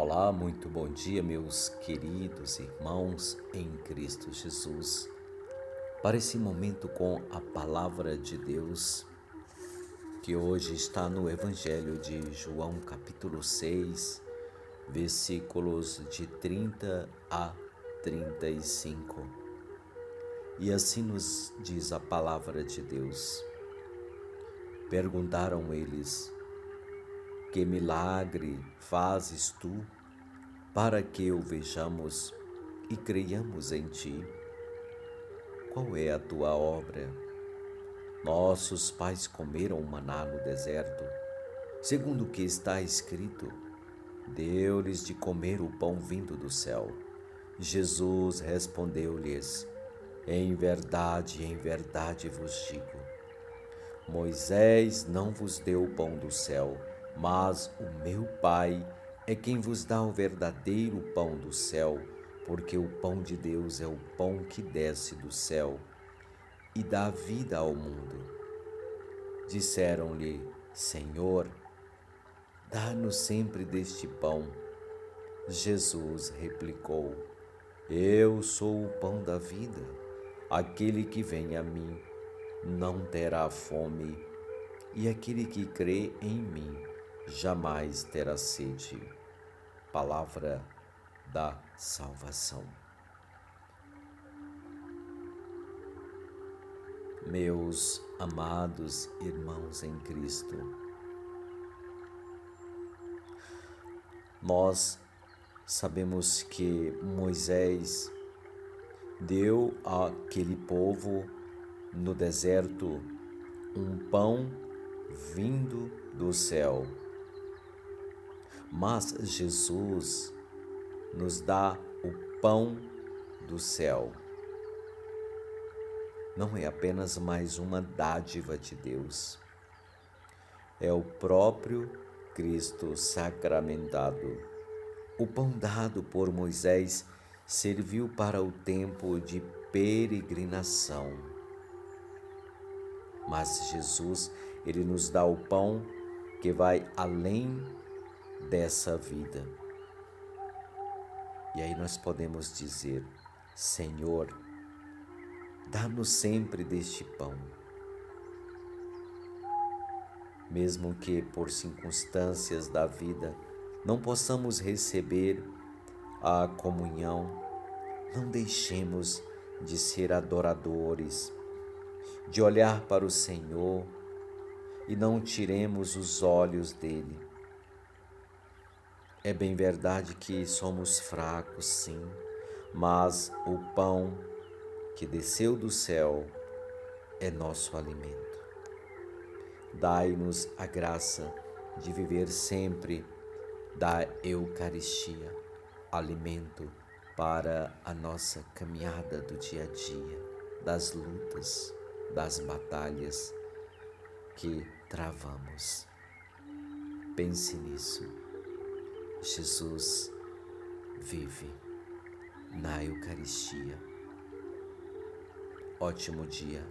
Olá, muito bom dia, meus queridos irmãos em Cristo Jesus. Para esse momento com a palavra de Deus, que hoje está no Evangelho de João, capítulo 6, versículos de 30 a 35. E assim nos diz a palavra de Deus. Perguntaram eles: Que milagre fazes tu para que o vejamos e creiamos em ti? Qual é a tua obra? Nossos pais comeram maná no deserto, segundo o que está escrito: Deu-lhes de comer o pão vindo do céu. Jesus respondeu-lhes: Em verdade, em verdade vos digo Moisés não vos deu o pão do céu, mas o meu Pai é quem vos dá o verdadeiro pão do céu, porque o pão de Deus é o pão que desce do céu e dá vida ao mundo. Disseram-lhe: Senhor, dá-nos sempre deste pão. Jesus replicou: Eu sou o pão da vida. Aquele que vem a mim não terá fome, e aquele que crê em mim jamais terá sede. Palavra da salvação. Meus amados irmãos em Cristo, nós sabemos que Moisés deu àquele povo no deserto um pão vindo do céu. Mas Jesus nos dá o pão do céu. Não é apenas mais uma dádiva de Deus, é o próprio Cristo sacramentado. O pão dado por Moisés serviu para o tempo de peregrinação mas Jesus, ele nos dá o pão que vai além dessa vida. E aí nós podemos dizer: Senhor, dá-nos sempre deste pão. Mesmo que por circunstâncias da vida não possamos receber a comunhão, não deixemos de ser adoradores, de olhar para o Senhor e não tiremos os olhos dele. É bem verdade que somos fracos, sim, mas o pão que desceu do céu é nosso alimento. Dai-nos a graça de viver sempre da Eucaristia, alimento para a nossa caminhada do dia a dia, das lutas das batalhas que travamos. Pense nisso. Jesus vive na Eucaristia. Ótimo dia